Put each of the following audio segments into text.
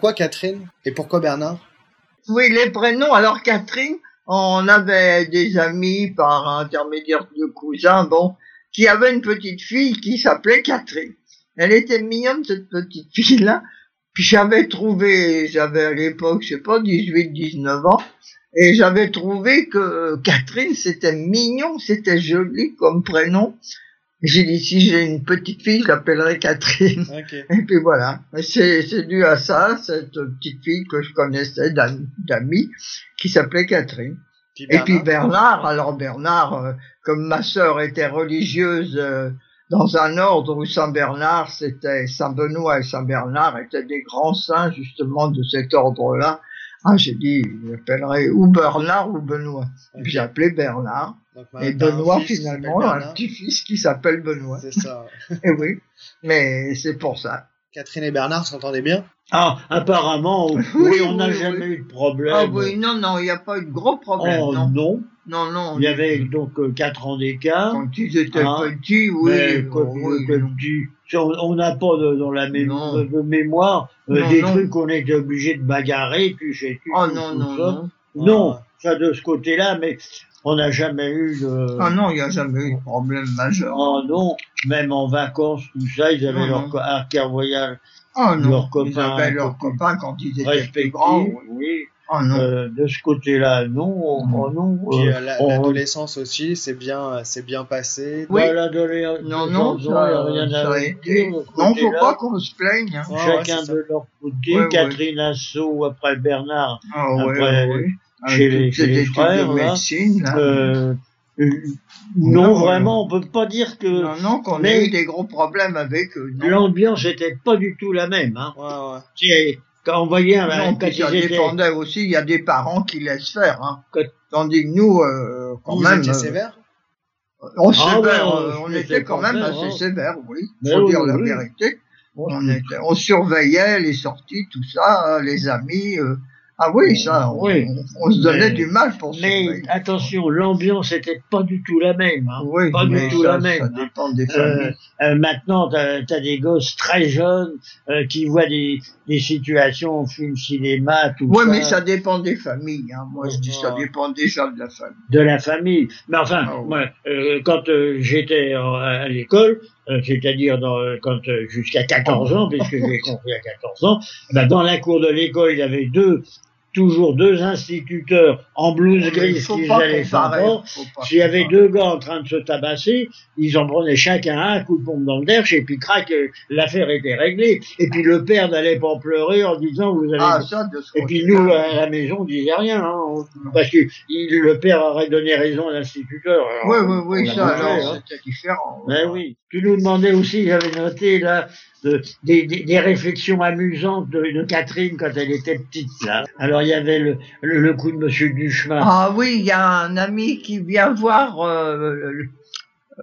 Pourquoi Catherine Et pourquoi Bernard? Oui, les prénoms. Alors Catherine, on avait des amis par intermédiaire de cousins, bon, qui avaient une petite fille qui s'appelait Catherine. Elle était mignonne, cette petite fille-là. Puis j'avais trouvé, j'avais à l'époque, je sais pas, 18, 19 ans, et j'avais trouvé que Catherine, c'était mignon, c'était joli comme prénom. J'ai dit, si j'ai une petite fille, je l'appellerai Catherine. Et puis voilà. C'est, c'est dû à ça, cette petite fille que je connaissais d'amis, qui s'appelait Catherine. et puis Bernard, alors Bernard, euh, comme ma sœur était religieuse euh, dans un ordre où Saint Bernard, c'était Saint Benoît et Saint Bernard étaient des grands saints justement de cet ordre-là. Ah, j'ai dit, j'appellerai ou Bernard ou Benoît. J'ai appelé Bernard. Et Benoît, finalement, un petit-fils qui s'appelle Benoît. C'est ça. et oui, mais c'est pour ça. Catherine et Bernard s'entendaient bien? Ah, apparemment, oui, on n'a jamais eu de problème. Ah oui, non, non, il n'y a pas eu de gros problème. Oh, non. non. Non, non. Il y avait donc 4 euh, ans d'écart. Quand ils étaient hein, petits, oui. Mais quand ils étaient petits, on n'a pas de, dans la de mémoire euh, des trucs qu'on était obligé de bagarrer, puis j'ai Oh non, non, non. Non, ça de ce côté-là, mais on n'a jamais eu de... Ah non, il n'y a jamais eu de problème majeur. Oh non, même en vacances, tout ça, ils avaient leur arc voyage. Ah non, leurs copains, ils avaient leurs copains quand ils étaient plus grands. Oui. Oh non. Euh, de ce côté-là, non, oh, non. Puis, euh, l'adolescence aussi, c'est bien, c'est bien passé. Oui. non, non, ça, rien ça a été. Non, faut pas qu'on se plaigne. Hein. Chacun de leur côté. Catherine Asso après Bernard. Ah, après, ouais, chez, les, frères. De médecine, là. Euh, non, vraiment, on peut pas dire que. Non, non, qu'on ait eu des gros problèmes avec eux. L'ambiance était pas du tout la même. Hein. Ouais, ouais quand on voyait non, quand ça dépendait aussi, il y a des parents qui laissent faire. Hein. Tandis que nous, euh, quand vous même. Euh, sévère on, ah, sévère, euh, on était quand même assez hein. sévère, oui. Faut dire la vérité. On, était, on surveillait les sorties, tout ça, les amis. Euh, ah oui, ça, on, oui. on, se donnait du mal pour ça. Mais attention, l'ambiance était pas du tout la même. Hein. Oui, pas du tout ça, la même. Ça dépend des familles. Euh, euh, maintenant, t'as as des gosses très jeunes euh, qui voient des, des situations au film cinéma, tout oui, ça. Oui, mais ça dépend des familles. Hein. Moi, je dis ça dépend déjà de la famille. De la famille. Mais enfin, ah moi, euh, quand euh, j'étais à l'école, euh, c'est-à-dire quand jusqu'à 14 ans, puisque j'ai compris à 14 ans, ben, dans la cour de l'école, il y avait deux toujours deux instituteurs en blouse grise qui allaient fort. S'il y avait deux gars en train de se tabasser, ils en prenaient chacun un coup de pompe dans le derche et puis crac, euh, l'affaire était réglée. Et puis le père n'allait pas pleurer en disant vous avez. Ah, et puis nous à la maison on disait rien, hein, parce que le père aurait donné raison à l'instituteur. Oui, oui, oui, ça hein. c'était différent. Ben oui. Tu nous demandais aussi, j'avais noté là, des, des, réflexions amusantes de, Catherine quand elle était petite là. Alors il y avait le, le, coup de Monsieur Duchemin. Ah oui, il y a un ami qui vient voir, euh,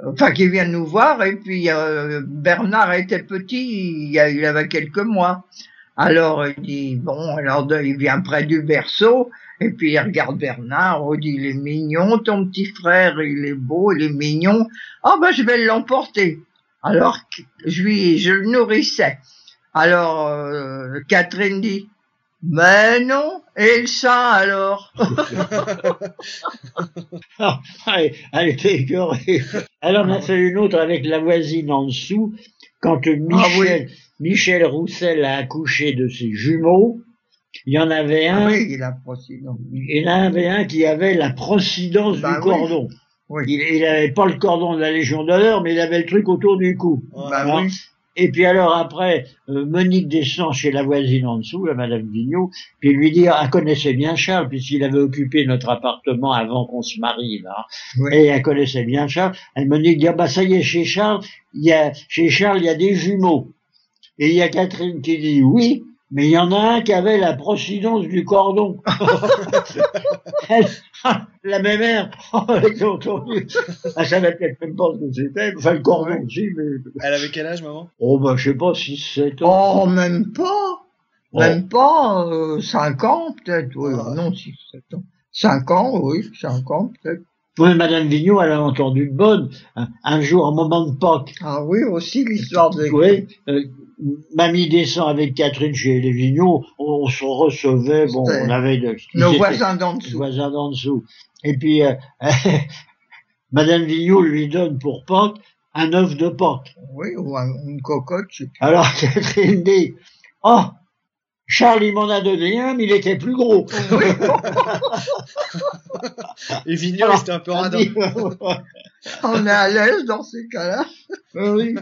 enfin qui vient nous voir et puis euh, Bernard était petit, il, avait quelques mois. Alors il dit bon, alors il vient près du berceau et puis il regarde Bernard, il dit il est mignon ton petit frère, il est beau, il est mignon. Ah ben je vais l'emporter. Alors je lui, je le nourrissais. Alors euh, Catherine dit, mais non, et le alors? Ah, Elle était écœurée. Elle en a fait une autre avec la voisine en dessous, quand ah Michel, Michel Roussel a accouché de ses jumeaux. Il y en avait ah un. oui, il, a il y en avait un qui avait la procidence bah du cordon. Il n'avait pas le cordon de la Légion d'honneur, mais il avait le truc autour du cou. Bah et puis alors après, euh, Monique descend chez la voisine en dessous, la Madame Vignot, puis lui dit, elle connaissait bien Charles, puisqu'il avait occupé notre appartement avant qu'on se marie, là. Et elle connaissait bien Charles. Et Monique dit, ah, bah ça y est, chez Charles, il y a, chez Charles, il y a des jumeaux. Et il y a Catherine qui dit, oui, mais il y en a un qui avait la procidence du cordon. la même mère, elle a entendu. Elle savait peut-être même pas ce que c'était. Enfin, le cordon aussi, mais... Elle avait quel âge, maman? Oh, bah, je sais pas, 6, 7 ans. Oh, même pas. Oh. Même pas, euh, 5 ans, peut-être. Oui, ah. non, 6, 7 ans. 5 ans, oui, 5 ans, peut-être. Oui, Madame Vigneault, elle a entendu de bonne. Un, jour, un moment de Pâques. Ah oui, aussi l'histoire de... Oui, euh, Mamie descend avec Catherine chez les Vigneault, on, se recevait, bon, on avait de, nos voisins d'en dessous. voisins d'en dessous. Et puis, euh, Madame Vigneault lui donne pour Pâques un œuf de Pâques. Oui, ou une cocotte. Alors Catherine dit, oh, Charles, il m'en a donné un, mais il était plus gros. Et Vigneault, c'était un peu radin. On est à l'aise dans ces cas-là. oui.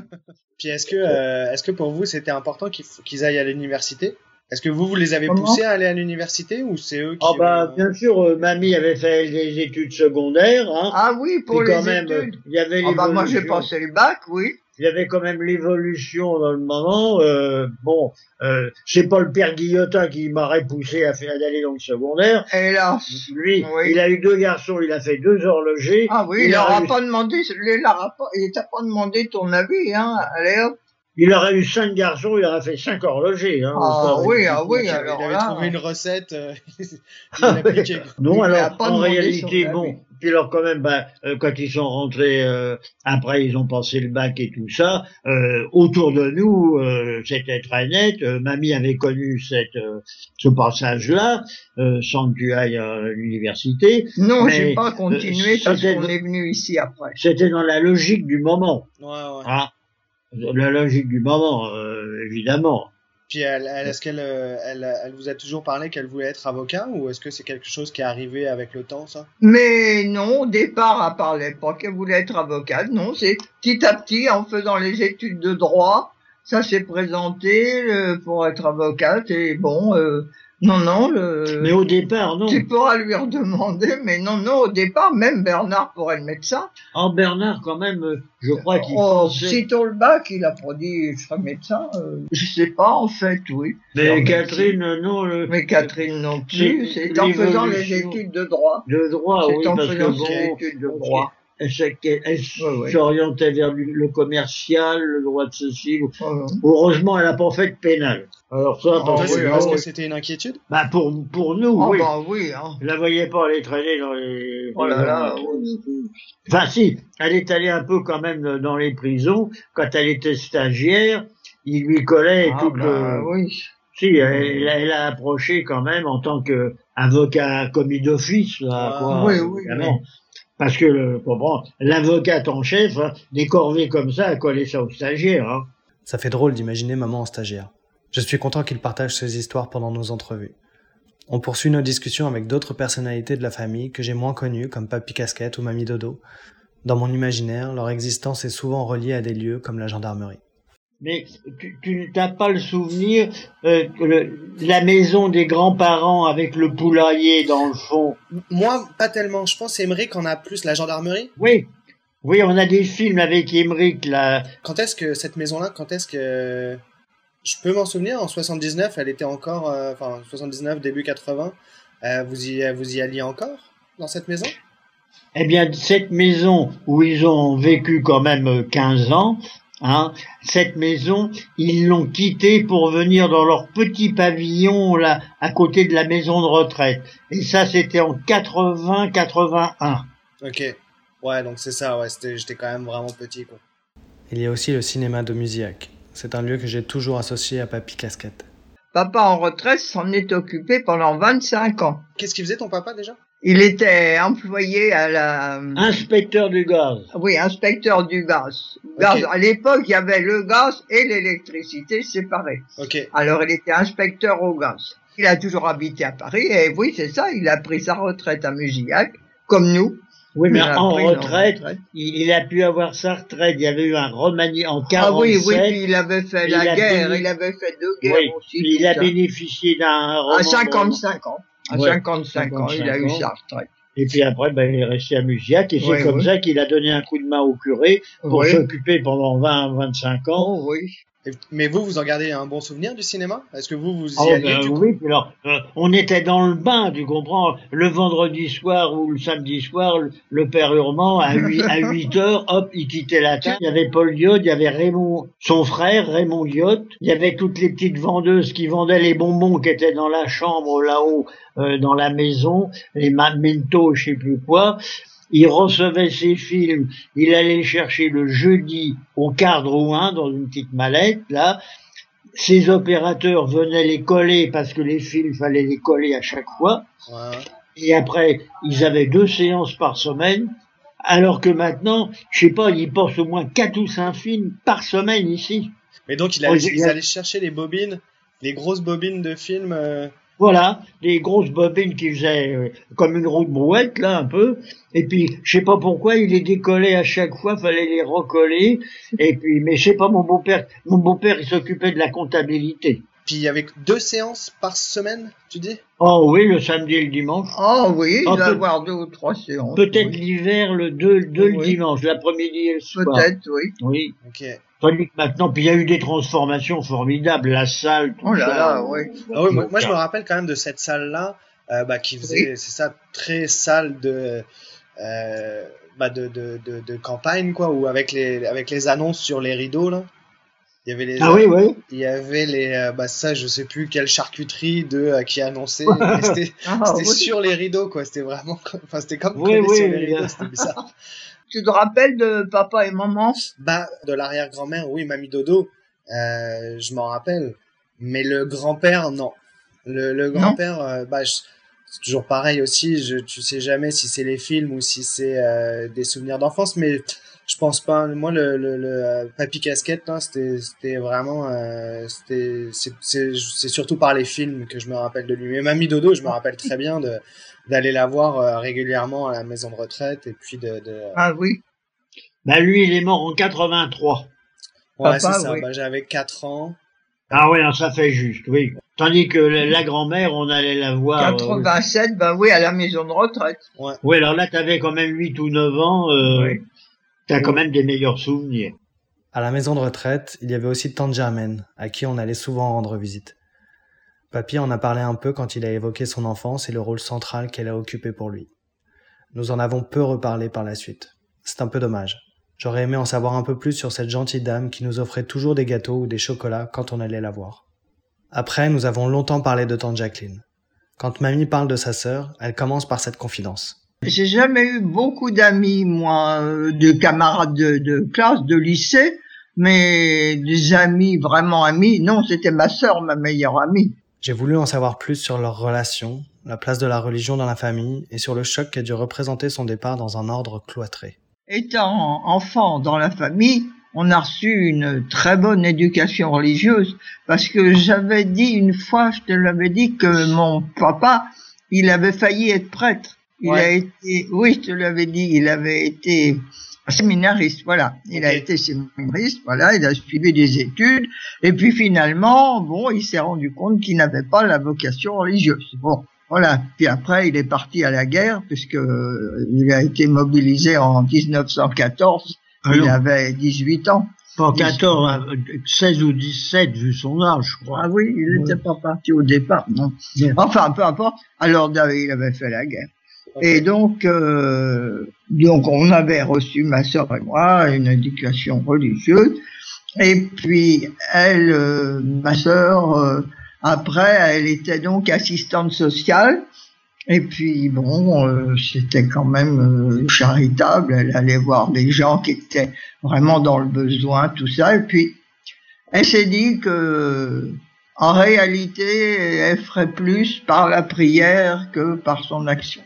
Puis est-ce que, euh, est-ce que pour vous, c'était important qu'ils aillent à l'université? Est-ce que vous, vous les avez poussés à aller à l'université ou c'est eux qui... Ah bah, bien sûr, euh, mamie avait fait des études secondaires. Hein. Ah oui, pour les quand même, études. Il y avait ah bah moi j'ai passé le bac, oui. Il y avait quand même l'évolution dans le moment. Euh, bon, euh, c'est pas le père Guillotin qui m'aurait poussé à faire d'aller dans le secondaire. Hélas. Lui, il a eu deux garçons, il a fait deux horlogers. Ah oui, il, n'aura pas demandé, il t'a pas demandé ton avis, hein. Allez hop. Il aurait eu cinq garçons, il aurait fait cinq horlogers. Hein, ah oui, ah oui, alors il avait trouvé une recette, euh, il appliqué. non, alors en réalité, bon, puis alors quand même, bah, euh, quand ils sont rentrés, euh, après ils ont passé le bac et tout ça, euh, autour de nous, c'était très net. mamie avait connu cette, ce passage-là, sans que tu ailles à l'université. Non, j'ai pas continué parce qu'on est venu ici après. C'était dans la logique du moment. Ouais, ouais. Hein la logique du moment, euh, évidemment. Puis elle, est-ce qu'elle euh, elle, elle, vous a toujours parlé qu'elle voulait être avocat ou est-ce que c'est quelque chose qui est arrivé avec le temps, ça? Mais non, au départ, elle parlait pas qu'elle voulait être avocate. Non, c'est petit à petit, en faisant les études de droit, ça s'est présenté euh, pour être avocate et bon, euh, non, non. Le... Mais au départ, non. Tu pourras lui redemander, mais non, non, au départ, même Bernard pourrait le médecin. En oh, Bernard, quand même, je crois qu'il oh, pensait... le bac, il a pas dit je serai médecin. Euh, je sais pas, en fait, oui. Mais Catherine, non. Le... Mais Catherine non plus. C'est en faisant les études de droit. De droit, oui, en parce faisant que les études de droit elle, s'orientait vers le commercial, le droit de ceci. Heureusement, elle n'a pas fait de pénal. Alors ça, oh, parce que c'était une inquiétude? Bah pour pour nous, oh, oui. Bah, oui hein. Je la voyais pas aller traîner dans les. Oh là là. Enfin si, elle est allée un peu quand même dans les prisons. Quand elle était stagiaire, il lui collait ah, tout bah, Oui. Si, elle, elle, a approché quand même en tant qu'avocat commis d'office, là, quoi. Oui, oui, parce que l'avocat en chef, hein, des corvées comme ça, a collé ça aux stagiaires. Hein. Ça fait drôle d'imaginer maman en stagiaire. Je suis content qu'il partage ses histoires pendant nos entrevues. On poursuit nos discussions avec d'autres personnalités de la famille que j'ai moins connues, comme Papy Casquette ou Mamie Dodo. Dans mon imaginaire, leur existence est souvent reliée à des lieux comme la gendarmerie mais tu n'as pas le souvenir euh, la maison des grands-parents avec le poulailler dans le fond? Moi, pas tellement. Je pense Émeric en a plus la gendarmerie. Oui, oui, on a des films avec Émeric là. Quand est-ce que cette maison-là, quand est-ce que je peux m'en souvenir En 79, elle était encore, euh, enfin 79 début 80. Euh, vous y vous y alliez encore dans cette maison? Eh bien, cette maison où ils ont vécu quand même 15 ans, Hein, cette maison, ils l'ont quittée pour venir dans leur petit pavillon là, à côté de la maison de retraite. Et ça, c'était en 80-81. Ok. Ouais, donc c'est ça, ouais, j'étais quand même vraiment petit, quoi. Il y a aussi le cinéma de Musiac. C'est un lieu que j'ai toujours associé à Papy Casquette. Papa en retraite s'en est occupé pendant 25 ans. Qu'est-ce qu'il faisait ton papa déjà? Il était employé à la... Inspecteur du gaz. Oui, inspecteur du gaz. gaz. À l'époque, il y avait le gaz et l'électricité séparés. Okay. Alors, il était inspecteur au gaz. Il a toujours habité à Paris et oui, c'est ça, il a pris sa retraite à Musillac, comme nous. Oui, mais en retraite, Il, a pu avoir sa retraite. Il y avait eu un remaniement en 47. Ah oui, oui, puis il avait fait la guerre, il avait fait deux guerres aussi. il a bénéficié d'un À 55 ans. À 55, ans, il a eu sa retraite. Et puis après, ben, il est resté à Musiac et c'est comme ça qu'il a donné un coup de main au curé pour s'occuper pendant 20, 25 ans. Oh, oui. Mais vous, vous en gardez un bon souvenir du cinéma? Est-ce que vous, vous y oh, alliez ben, Oui, alors, euh, on était dans le bain, tu comprends? Le vendredi soir ou le samedi soir, le, père Urmand, à 8, à 8 heures, hop, il quittait la table. Il y avait Paul Lyotte, il y avait Raymond, son frère, Raymond Lyotte. Il y avait toutes les petites vendeuses qui vendaient les bonbons qui étaient dans la chambre là-haut, euh, dans la maison, les mentos, je sais plus quoi. Il recevait ses films, il allait les chercher le jeudi au quart Drouin dans une petite mallette, là. Ses opérateurs venaient les coller parce que les films fallait les coller à chaque fois. Ouais. Et après, ils avaient deux séances par semaine. Alors que maintenant, je sais pas, ils portent au moins quatre ou cinq films par semaine ici. Mais donc, il allait, j'ai- ils allaient chercher les bobines, les grosses bobines de films. euh, Voilà, des grosses bobines qui faisaient euh, comme une roue de brouette, là, un peu. Et puis, je sais pas pourquoi, il les décollait à chaque fois, fallait les recoller. Et puis, mais je sais pas, mon beau-père, mon beau-père, il s'occupait de la comptabilité. Puis avait deux séances par semaine, tu dis? Oh oui, le samedi et le dimanche. Oh oui, il Ah, doit avoir deux ou trois séances. Peut-être oui. l'hiver, le 2, le Oui. dimanche, l'après-midi et le soir. Peut-être, oui. Oui. Ok. Tandis que maintenant, puis il y a eu des transformations formidables, la salle, tout Oh là ça. là, oui. Ah oui, moi, moi, je me rappelle quand même de cette salle-là, euh, bah, qui faisait, c'est ça, très salle de, euh, bah, de, de, de, de campagne, quoi, ou avec les, avec les annonces sur les rideaux, là. Il y avait les, Ah oui, oui. il y avait les, euh, bah, ça, je sais plus quelle charcuterie de, euh, qui annonçait. C'était, Ah, c'était oui. sur les rideaux, quoi. C'était vraiment, enfin, c'était comme Oui, oui, sur les rideaux, c'était bizarre. Tu te rappelles de papa et maman? Bah, de l'arrière-grand-mère, oui, mamie Dodo, euh, je m'en rappelle. Mais le grand-père, non. Le, le grand-père, euh, bah, c'est toujours pareil aussi. Je, tu sais jamais si c'est les films ou si c'est euh, des souvenirs d'enfance, mais je pense pas. Moi, le, le, le euh, Papy Casquette, c'était, c'était vraiment, euh, c'était, c'est, surtout par les films que je me rappelle de lui. Mais mamie Dodo, je me rappelle très bien de d'aller la voir euh, régulièrement à la maison de retraite et puis de, de Ah oui. Bah lui, il est mort en 83. ouais, Papa, c'est ça. oui. Bah, j'avais 4 ans. Ah oui, non, ça fait juste, oui. Tandis que la, la grand-mère, on allait la voir. euh, 87, ben oui, à la maison de retraite. Oui, alors là, t'avais quand même 8 ou 9 ans. Euh, Oui. T'as quand même des meilleurs souvenirs. À la maison de retraite, il y avait aussi Tante Germaine, à qui on allait souvent rendre visite. Papy en a parlé un peu quand il a évoqué son enfance et le rôle central qu'elle a occupé pour lui. Nous en avons peu reparlé par la suite. C'est un peu dommage. J'aurais aimé en savoir un peu plus sur cette gentille dame qui nous offrait toujours des gâteaux ou des chocolats quand on allait la voir. Après, nous avons longtemps parlé de tante Jacqueline. Quand mamie parle de sa sœur, elle commence par cette confidence. J'ai jamais eu beaucoup d'amis, moi, euh, de camarades de, de classe, de lycée, mais des amis, vraiment amis, non, c'était ma sœur, ma meilleure amie. J'ai voulu en savoir plus sur leur relation, la place de la religion dans la famille et sur le choc qu'a dû représenter son départ dans un ordre cloîtré. Étant enfant dans la famille, on a reçu une très bonne éducation religieuse parce que j'avais dit une fois, je te l'avais dit que mon papa, il avait failli être prêtre. Il Ouais. a été, oui, je te l'avais dit, il avait été séminariste, voilà. Il a été séminariste, voilà, il a suivi des études et puis finalement, bon, il s'est rendu compte qu'il n'avait pas la vocation religieuse. Bon, voilà. Puis après, il est parti à la guerre puisque euh, il a été mobilisé en 1914. Ah il avait 18 ans. Pas 14, euh, 16 ou 17, vu son âge, je crois. Ah oui, il n'était pas parti au départ, non. Enfin, peu importe. Alors, il avait fait la guerre. Et donc, euh, donc, on avait reçu, ma sœur et moi, une éducation religieuse. Et puis, elle, euh, ma sœur, euh, après, elle était donc assistante sociale. Et puis, bon, euh, c'était quand même euh, charitable. Elle allait voir des gens qui étaient vraiment dans le besoin, tout ça. Et puis, elle s'est dit que, en réalité, elle ferait plus par la prière que par son action.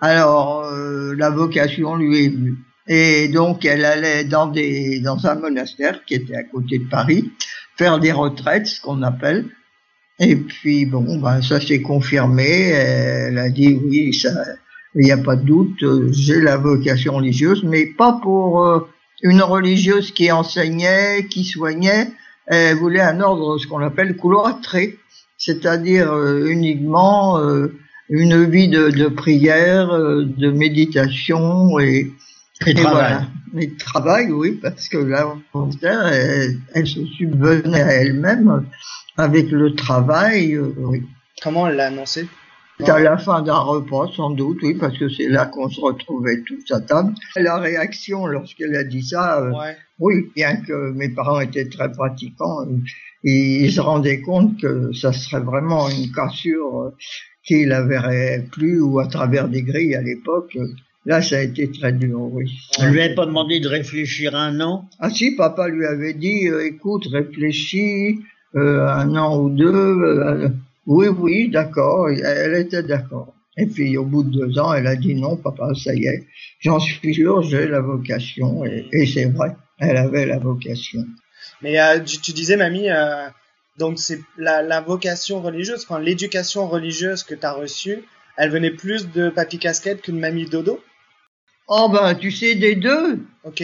Alors, euh, la vocation lui est venue. Et donc, elle allait dans des, dans un monastère qui était à côté de Paris, faire des retraites, ce qu'on appelle. Et puis, bon, ben, ça s'est confirmé. Elle a dit, oui, ça, il n'y a pas de doute, j'ai la vocation religieuse, mais pas pour euh, une religieuse qui enseignait, qui soignait. Elle voulait un ordre, ce qu'on appelle cloîtré, c'est-à-dire euh, uniquement euh, une vie de, de prière, euh, de méditation et, Et et travail. voilà. Et de travail, oui, parce que là, au contraire, elle, elle se subvenait à elle-même avec le travail, euh, oui. Comment elle l'a annoncé? C'est à la fin d'un repas, sans doute, oui, parce que c'est là qu'on se retrouvait tous à table. La réaction lorsqu'elle a dit ça, euh, oui, bien que mes parents étaient très pratiquants, ils se rendaient compte que ça serait vraiment une cassure euh, qui la verrait plus ou à travers des grilles à l'époque. Là, ça a été très dur, oui. On lui avait pas demandé de réfléchir un an? Ah si, papa lui avait dit, euh, écoute, réfléchis euh, un an ou deux. euh, oui, oui, d'accord. Elle était d'accord. Et puis au bout de deux ans, elle a dit non, papa, ça y est, j'en suis sûr, j'ai la vocation. Et, et c'est vrai, elle avait la vocation. Mais euh, tu, tu disais, mamie, euh, donc c'est la, la vocation religieuse, enfin l'éducation religieuse que tu as reçue, elle venait plus de Papy Casquette qu'une mamie Dodo? Oh ben, tu sais, des deux, Ok.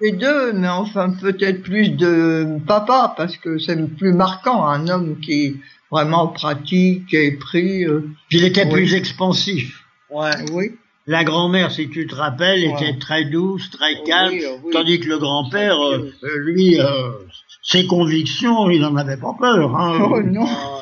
des deux, mais enfin peut-être plus de papa, parce que c'est plus marquant, un homme qui est vraiment pratique et pris. euh, Puis il était Oui. plus expansif. Ouais. oui. La grand-mère, si tu te rappelles, Ouais. était très douce, très calme, Oui, oui. tandis que le grand-père, euh, euh, lui, euh, ses convictions, il n'en avait pas peur. Hein. Oh non. Euh,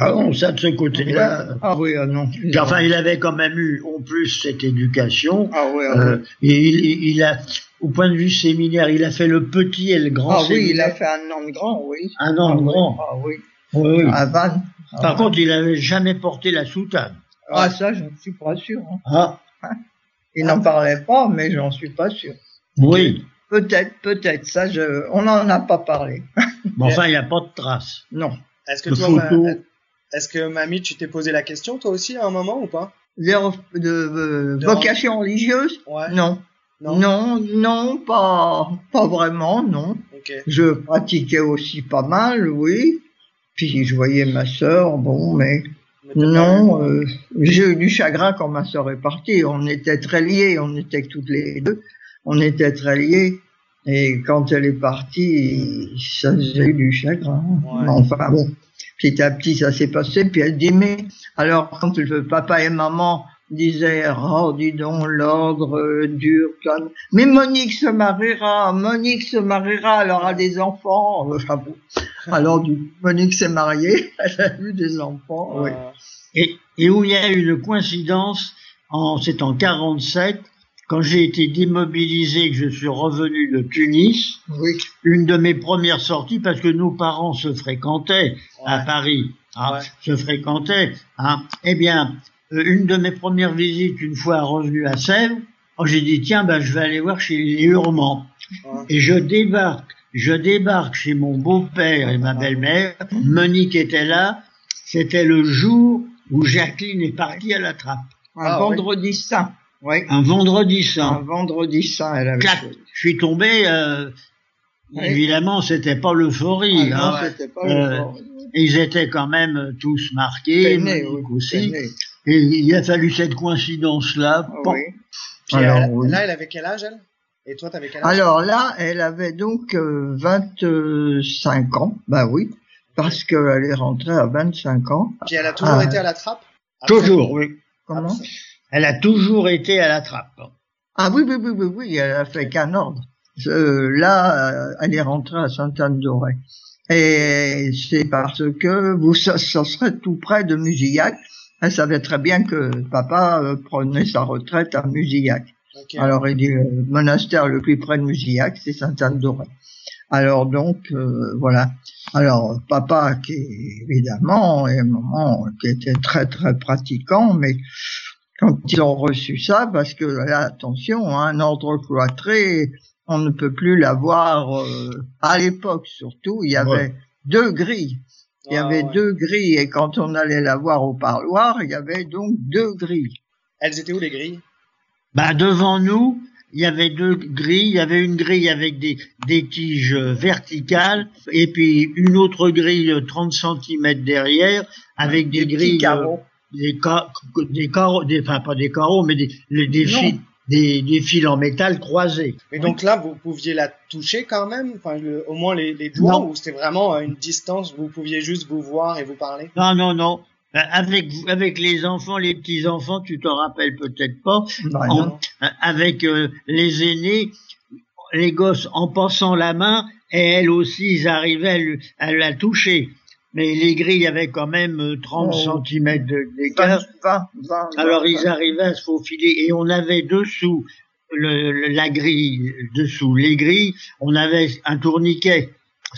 Ah non, ça de ce côté-là. Ah oui, ah non. Puis Enfin, il avait quand même eu, en plus, cette éducation. Ah oui, ah Euh, et il, il- a, au point de vue séminaire, il a fait le petit et le grand Ah oui, il a fait un an de grand, oui. Un an de Ah oui, grand. Ah oui. Oui, oui. À Vannes. Ah, Par contre, il n'avait jamais porté la soutane. ah ça, j'en suis pas sûr. hein. Ah, Il n'en parlait pas, mais j'en suis pas sûr. oui. Peut-être, peut-être. Ça, je... on n'en a pas parlé. Mais enfin, il n'y a pas de trace. Non. Est-ce que De toi, ma- est-ce que mamie, tu t'es posé la question toi aussi à un moment ou pas? Zéro de, euh, De- vocation religieuse? Ouais. Non. Non? Non, non, pas, pas vraiment, non. Ok. Je pratiquais aussi pas mal, oui. Puis je voyais ma sœur, bon, mais non, eu- euh, j'ai eu du chagrin quand ma sœur est partie. On était très liés, on était toutes les deux, on était très liés. Et quand elle est partie, ça eu du chagrin. Ouais. Enfin bon, petit à petit ça s'est passé. Puis elle dit mais alors quand le papa et maman disaient oh dis donc l'ordre dur comme mais Monique se mariera, Monique se mariera, elle aura des enfants. Enfin bon. Alors du Monique s'est mariée, elle a eu des enfants. oui. Et, et où il y a eu une coïncidence, en, c'est en 47, quand j'ai été démobilisé, que je suis revenu de Tunis, Oui. une de mes premières sorties, parce que nos parents se fréquentaient à. Paris, hein, Ouais. se fréquentaient, hein, eh bien, euh, une de mes premières visites, une fois revenu à Sèvres, oh, j'ai dit, tiens, ben, je vais aller voir chez les Hurmans. Ouais. Et je débarque, je débarque chez mon beau-père et ma belle-mère. Monique était là. C'était le jour où Jacqueline est partie à la trappe. Un Ah, oui. vendredi saint. Oui. Un vendredi Un saint. vendredi saint, elle avait Clac. choisi. Je suis tombé, euh, Oui. évidemment, c'était pas l'euphorie. Ah, non, hein. c'était pas Euh, le fort. Ils étaient quand même tous marqués, Peiné, Monique oui, aussi. peiné. Et il a fallu cette coïncidence-là. Ah oui. Puis Alors, elle- oui. là, elle avait quel âge elle? Et toi, t'avais quel âge? Alors là, elle avait donc euh, 25 ans. Bah oui, parce qu'elle est rentrée à 25 ans. Puis elle a toujours Ah. été à la trappe? Toujours, oui. Comment? Elle a toujours été à la trappe. Ah oui, oui, oui, oui, oui, elle a fait qu'un ordre. Euh, là, euh, elle est rentrée à Sainte-Anne-d'Auray. Et c'est parce que vous, ça, ça serait tout près de Musillac. Elle savait très bien que papa euh, prenait sa retraite à Musillac. Alors il dit le monastère le plus près de Musillac, c'est Sainte-Anne-d'Auray. Alors donc euh, voilà. Alors papa qui évidemment et maman qui était très très pratiquant, mais quand ils ont reçu ça, parce que là attention, hein, un ordre cloîtré, on ne peut plus l'avoir euh, à l'époque surtout. Il y avait Ouais. deux grilles. Il y Ah, avait ouais. deux grilles et quand on allait la voir au parloir, il y avait donc deux grilles. Elles étaient où les grilles? Bah, devant nous, il y avait deux grilles. Il y avait une grille avec des, des tiges verticales et puis une autre grille de 30 cm derrière avec des, grilles, carreaux. Euh, des, des carreaux, des, enfin pas des carreaux, mais des, fils, des, des fils en métal croisés. Mais donc là, vous pouviez la toucher quand même? Enfin, le- au moins les, les doigts Non. Ou c'était vraiment à une distance? Vous pouviez juste vous voir et vous parler? Non, non, non. Euh, Avec, les enfants, les petits enfants, tu t'en rappelles peut-être pas. Bah, En- non. euh, avec euh, les aînés, les gosses en passant la main, et elles aussi, ils arrivaient à, lui- à la toucher. Mais les grilles avaient quand même euh, 30 Oh. cm d'écart. 20, 20, Alors 20. ils arrivaient à se faufiler et on avait dessous le, le- la grille, dessous les grilles, on avait un tourniquet.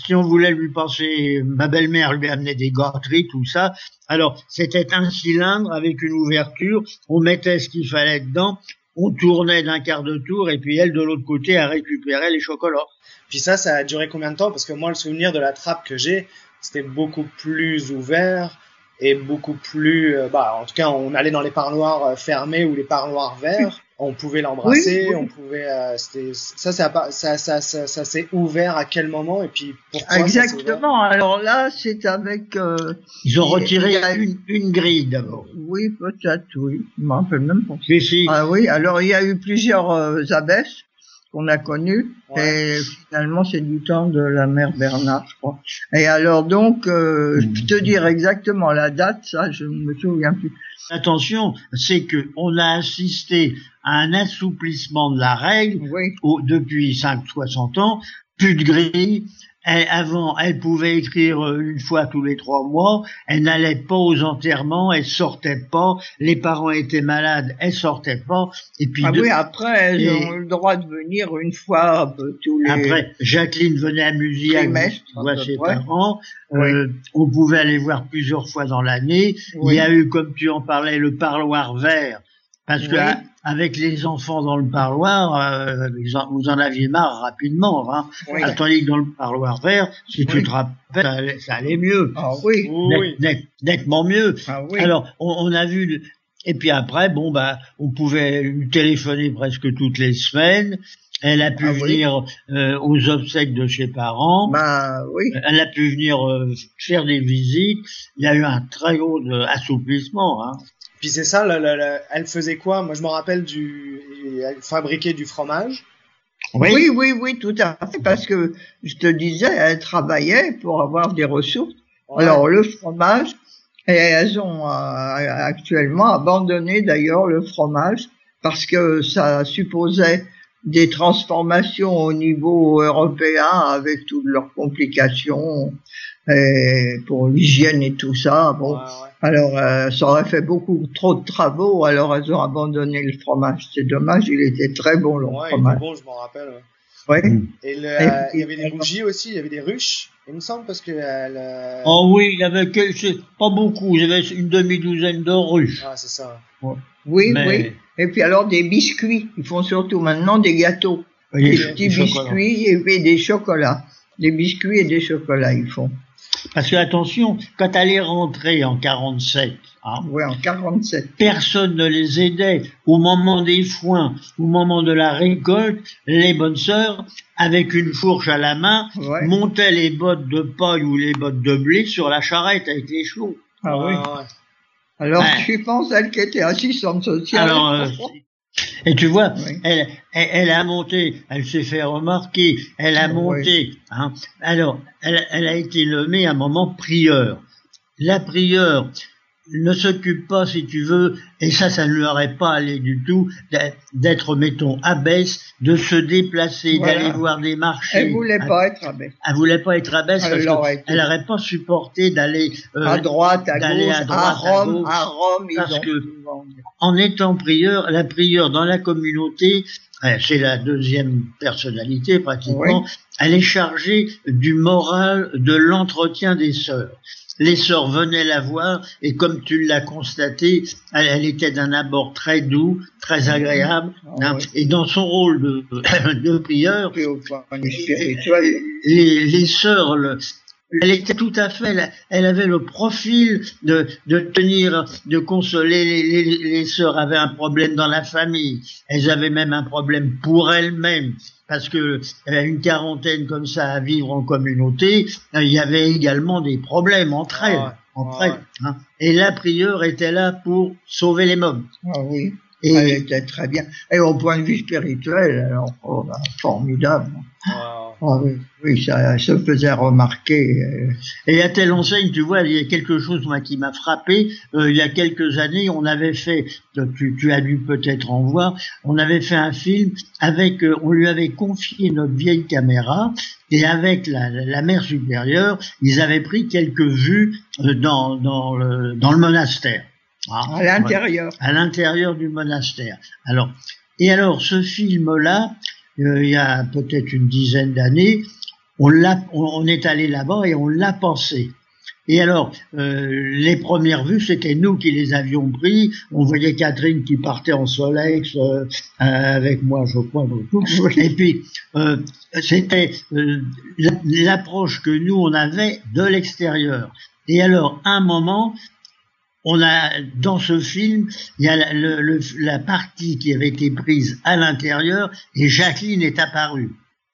Si on voulait lui passer, ma belle-mère lui amenait des gâteries, tout ça. Alors c'était un cylindre avec une ouverture, on mettait ce qu'il fallait dedans on tournait d'un quart de tour et puis elle de l'autre côté a récupéré les chocolats. Puis ça, ça a duré combien de temps? Parce que moi, le souvenir de la trappe que j'ai, c'était beaucoup plus ouvert et beaucoup plus. euh, bah, en tout cas, on allait dans les parloirs euh, fermés ou les parloirs verts. On pouvait l'embrasser, Oui, oui. on pouvait. euh, c'était ça, ça, ça, ça, ça, ça s'est ouvert à quel moment et puis pourquoi Exactement. Alors là, c'est avec. euh, Ils ont retiré il y a- une, une grille d'abord. oui, peut-être, oui. Je m'en rappelle même pas. Si, si. Ah oui, alors il y a eu plusieurs euh, abbesses qu'on a Ouais. et finalement c'est du temps de la mère Bernard, je crois. Et alors donc, euh, je peux te dire exactement la date, ça je ne me souviens plus. Attention, c'est que on a assisté à un assouplissement de la règle Oui, au- depuis 5-60 ans, plus de grille. Elle- avant, elle pouvait écrire euh, une fois tous les trois mois. Elle n'allait pas aux enterrements, elle sortait pas. Les parents étaient malades, elle sortait pas. Et puis ah de- oui, après elles et- ont le droit de venir une fois tous les. après, Jacqueline venait à voir à ses parents. Euh, on pouvait aller voir plusieurs fois dans l'année. Oui. Il y a eu, comme tu en parlais, le parloir vert. Parce que Oui. a- avec les enfants dans le parloir, euh, vous en aviez marre rapidement. Hein. Oui. Tandis que dans le parloir vert, si tu te rappelles, ça allait, ça allait mieux. Ah oui, Oui. Net- net- nettement mieux. ah oui. Alors, on, on a vu. Et puis après, bon, bah, on pouvait lui téléphoner presque toutes les semaines. Elle a pu Ah venir euh, aux obsèques de ses parents. bah oui. Elle a pu venir euh, faire des visites. Il y a eu un très gros euh, assouplissement. Hein. Puis c'est ça, le- le- le- elle faisait quoi? Moi, je me rappelle du, elle fabriquait du fromage. Oui. oui, oui, tout à fait, parce que je te disais, elles travaillaient pour avoir des ressources. Ouais. Alors le fromage, et elles ont euh, actuellement abandonné d'ailleurs le fromage parce que ça supposait des transformations au niveau européen avec toutes leurs complications et pour l'hygiène et tout ça. Bon, Ouais, ouais. alors euh, ça aurait fait beaucoup trop de travaux, alors elles ont abandonné le fromage. C'est dommage, il était très bon le Ouais, il était fromage. bon, je m'en rappelle. ouais. Ouais. Mm. Et le, Et euh, il y avait des bougies aussi, il y avait des ruches, il me semble, parce que elle. euh, Oh oui, il y avait que- c'est pas beaucoup. Il y avait une demi-douzaine de ruches. Ah, c'est ça. Oui, Mais- oui. Et puis alors des biscuits. Ils font surtout maintenant des gâteaux. Et Des des petits chocolats. biscuits et puis des chocolats. Des biscuits et des chocolats, ils font. Parce que attention, quand elle est rentrée en 47, hein, Oui, en 47. personne ne les aidait. Au moment des foins, au moment de la récolte, les bonnes sœurs, avec une fourche à la main, Ouais. montaient les bottes de paille ou les bottes de blé sur la charrette avec les chevaux. Ah Ouais, oui. ouais. Alors, Ouais. tu penses, elle qui était assistante sociale. Alors, euh, et tu vois, Oui. elle, elle, elle a monté, elle s'est fait remarquer, elle a Oui. monté. Hein. Alors, elle, elle a été nommée à un moment prieure. La prieure ne s'occupe pas, si tu veux, et ça, ça ne lui aurait pas allé du tout, d'être- mettons, abbesse, de se déplacer, Voilà. d'aller voir des marchés. Elle voulait pas être abbesse. Elle voulait pas être abbesse Elle parce qu'elle n'aurait pas supporté d'aller euh, à droite, à gauche, à à, droite, à Rome, gauche, à Rome, ils parce ont que- en étant prieur, la prieure dans la communauté, euh, c'est la deuxième personnalité pratiquement, elle est chargée du moral, de l'entretien des sœurs. Les sœurs venaient la voir et comme tu l'as constaté, elle, elle était d'un abord très doux, très agréable. Ah hein. ouais. Et dans son rôle de, de prieur, les, les sœurs, le- elle était tout à fait, elle, elle avait le profil de, de tenir, de consoler. Les, les, les sœurs avaient un problème dans la famille. Elles avaient même un problème pour elles-mêmes. Parce que euh, une quarantaine comme ça à vivre en communauté, euh, il y avait également des problèmes entre Ah elles. ouais, entre ouais, elles hein. Et la prieure était là pour sauver les mômes. Ah oui, Et, elle était très bien. Et au point de vue spirituel, alors, oh, bah, formidable. Ah oui, oui, ça se faisait remarquer. euh, Et à telle enseigne, tu vois, il y a quelque chose moi qui m'a frappé. Euh, il y a quelques années, on avait fait, tu, tu as dû peut-être en voir, on avait fait un film avec, euh, on lui avait confié notre vieille caméra et avec la, la, mère supérieure, ils avaient pris quelques vues dans, dans, le, dans le monastère. Ah, à l'intérieur. à l'intérieur du monastère. Alors, et alors ce film-là, il y a peut-être une dizaine d'années, on est allé là-bas et on l'a pensé. Et alors, euh, les premières vues, c'était nous qui les avions pris. On voyait Catherine qui partait en Solex euh, avec moi, je crois. Et puis, euh, c'était l'approche que nous, on avait de l'extérieur. Et alors, un moment, on a dans ce film, il y a le, le, la partie qui avait été prise à l'intérieur et Jacqueline est apparue.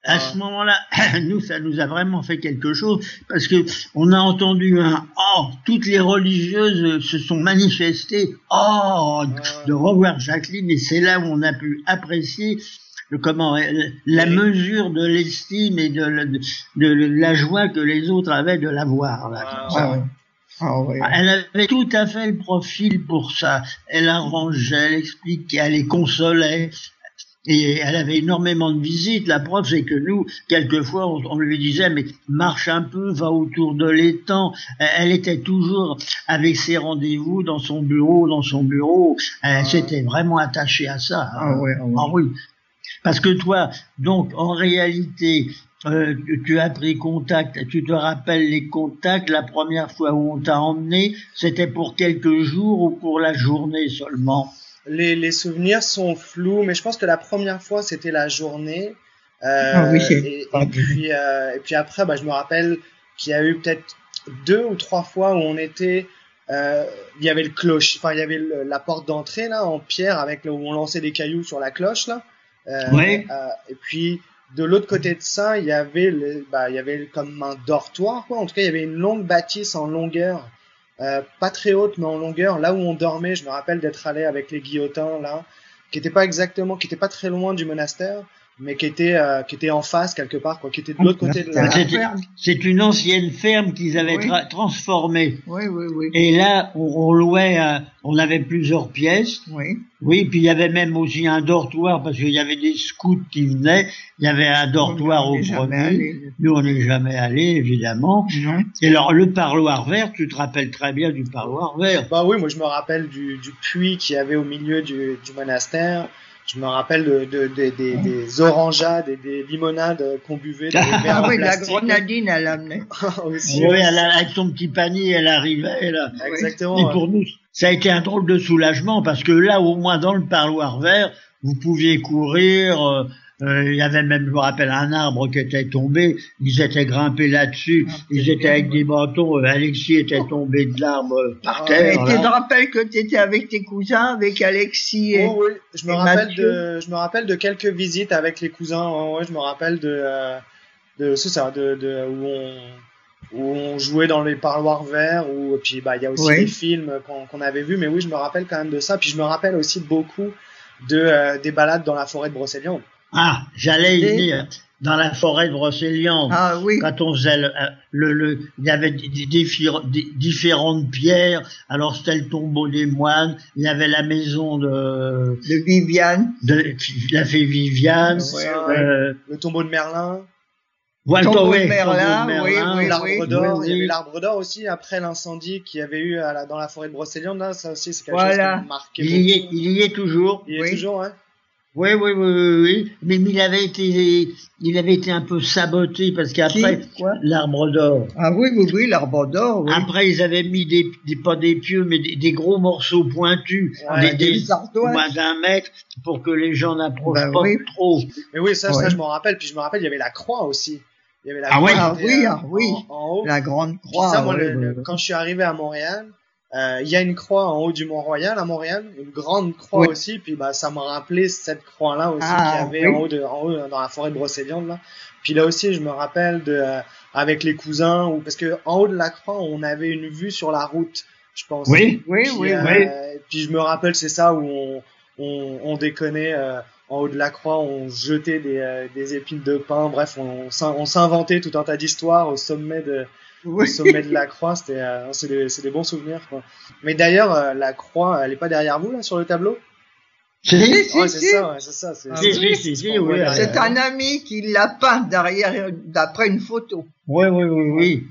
À ah. ce moment-là, nous, ça nous a vraiment fait quelque chose parce que on a entendu un oh, toutes les religieuses se sont manifestées oh de revoir Jacqueline et c'est là où on a pu apprécier le, comment la mesure de l'estime et de, de, de, la joie que les autres avaient de la voir. Là. Ah, ah, oui. Elle avait tout à fait le profil pour ça. Elle arrangeait, elle expliquait, elle les consolait. Et elle avait énormément de visites. La preuve, c'est que nous, quelquefois, on, lui disait, mais marche un peu, va autour de l'étang. Elle était toujours avec ses rendez-vous dans son bureau, dans son bureau. Elle s'était vraiment attachée à ça. Hein. Ah, oui, ah oui. Parce que toi, donc, en réalité, euh, tu as pris contact, tu te rappelles les contacts, la première fois où on t'a emmené, c'était pour quelques jours ou pour la journée seulement? Les, les, souvenirs sont flous, mais je pense que la première fois, c'était la journée. Euh, ah oui, et, et, puis, euh, et puis après, bah, je me rappelle qu'il y a eu peut-être deux ou trois fois où on était, il y avait le cloche, enfin il y avait la porte d'entrée là en pierre avec où on lançait des cailloux sur la cloche là. Ouais. Et puis de l'autre côté de ça, il y avait le, bah, il y avait comme un dortoir quoi. En tout cas, il y avait une longue bâtisse en longueur euh, pas très haute mais en longueur. Là où on dormait, je me rappelle d'être allé avec les guillotins là, qui était pas exactement, qui était pas très loin du monastère, mais qui était euh, qui était en face quelque part quoi qui était de l'autre côté de la ferme. C'est une ancienne ferme qu'ils avaient transformée. Oui oui oui. Et là on, on louait euh, on avait plusieurs pièces. Oui. Oui, puis il y avait même aussi un dortoir parce qu'il y avait des scouts qui venaient, il y avait un dortoir au premier. Nous on n'est jamais allé évidemment. Et alors le parloir vert, tu te rappelles très bien du parloir vert. Bah oui, moi je me rappelle du, du puits qu'il y avait au milieu du, du monastère je me rappelle de, de, de, des, des orangeades et des limonades qu'on buvait dans les verres ah oui, la grenadine, elle amenait. oui, elle, avec son petit panier, elle arrivait là. Exactement. Et pour nous, ça a été un drôle de soulagement parce que là, au moins dans le parloir vert, vous pouviez courir. Euh, euh, il y avait même, je me rappelle, un arbre qui était tombé. Ils étaient grimpés là-dessus. Ah, ils étaient avec des bâtons. Euh, Alexis était tombé de l'arbre par ah, terre. tu te rappelles que tu étais avec tes cousins, avec Alexis et, oh, oui. Je me rappelle de, je me rappelle de quelques visites avec les cousins. Ouais, je me rappelle de, euh, de, c'est ça, de, de où on, où on jouait dans les parloirs verts. Ou puis bah il y a aussi des films qu'on avait vus. Mais oui, je me rappelle quand même de ça. Puis je me rappelle aussi beaucoup de des balades dans la forêt de Brocéliande. Ah, j'allais y dire dans la forêt de Brocéliande. Ah oui. Quand on faisait le, le, il y avait des, des, différentes pierres. Alors c'était le tombeau des moines. Il y avait la maison de de Viviane. De la fée Viviane. euh, le tombeau de Merlin. Voilà, tombeau ouais, de Merlin, oui, oui, l'arbre d'or. Il y avait l'arbre d'or aussi après l'incendie qu'il y avait eu à la, dans la forêt de Brocéliande. Là, ça aussi c'est quelque chose qui m'a marqué. Il y, est, il y est toujours. Il y est toujours, hein. Oui, oui, oui, oui, oui. Mais, il avait été, il avait été un peu saboté parce qu'après, l'arbre d'or. Ah oui, oui, oui, l'arbre d'or. Oui. Après, ils avaient mis des, des pas des pieux, mais des, des gros morceaux pointus, ouais, des, des, moins d'un mètre, pour que les gens n'approchent ben, pas oui. trop. Mais oui, ça, ça, je m'en rappelle. Puis je me rappelle, il y avait la croix aussi. Il y avait la ah, croix ah oui, euh, ah oui, en, en haut. la grande croix. ça, moi, le, le, quand je suis arrivé à Montréal, euh, il y a une croix en haut du Mont-Royal à Montréal, une grande croix oui. aussi, puis bah ça m'a rappelé cette croix-là aussi ah, qu'il y avait oui. en, haut de, en haut dans la forêt de Brocéliande là. Puis là aussi, je me rappelle de euh, avec les cousins ou parce que en haut de la croix, on avait une vue sur la route, je pense. Oui, oui, puis, oui, euh, oui. Puis je me rappelle, c'est ça où on on, on déconnait euh, en haut de la croix, on jetait des, des épines de pin, bref, on, on s'inventait tout un tas d'histoires au sommet de oui. au sommet de la croix. C'était, euh, c'est des, des, bons souvenirs. Quoi. Mais d'ailleurs, euh, la croix, elle est pas derrière vous là sur le tableau? Si, si, ouais, c'est ça, ouais, c'est ça. C'est, ah, oui, si, si, oui, c'est un ami qui l'a peint derrière, d'après une photo. Oui, oui, oui, oui.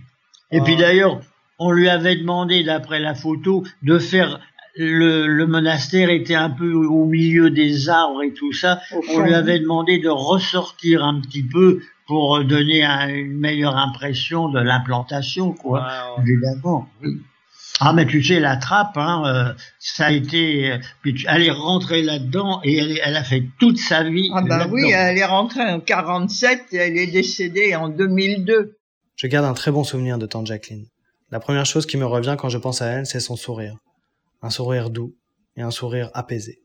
Et ah. puis d'ailleurs, on lui avait demandé, d'après la photo, de faire le, le, monastère était un peu au milieu des arbres et tout ça. On lui avait demandé de ressortir un petit peu pour donner une meilleure impression de l'implantation, quoi. Évidemment. Ah mais tu sais la trappe, hein, euh, ça a été, euh, puis elle est rentrée là-dedans et elle, elle, a fait toute sa vie. Ah bah oui, elle est rentrée en 47 et elle est décédée en 2002. Je garde un très bon souvenir de tante Jacqueline. La première chose qui me revient quand je pense à elle, c'est son sourire, un sourire doux et un sourire apaisé.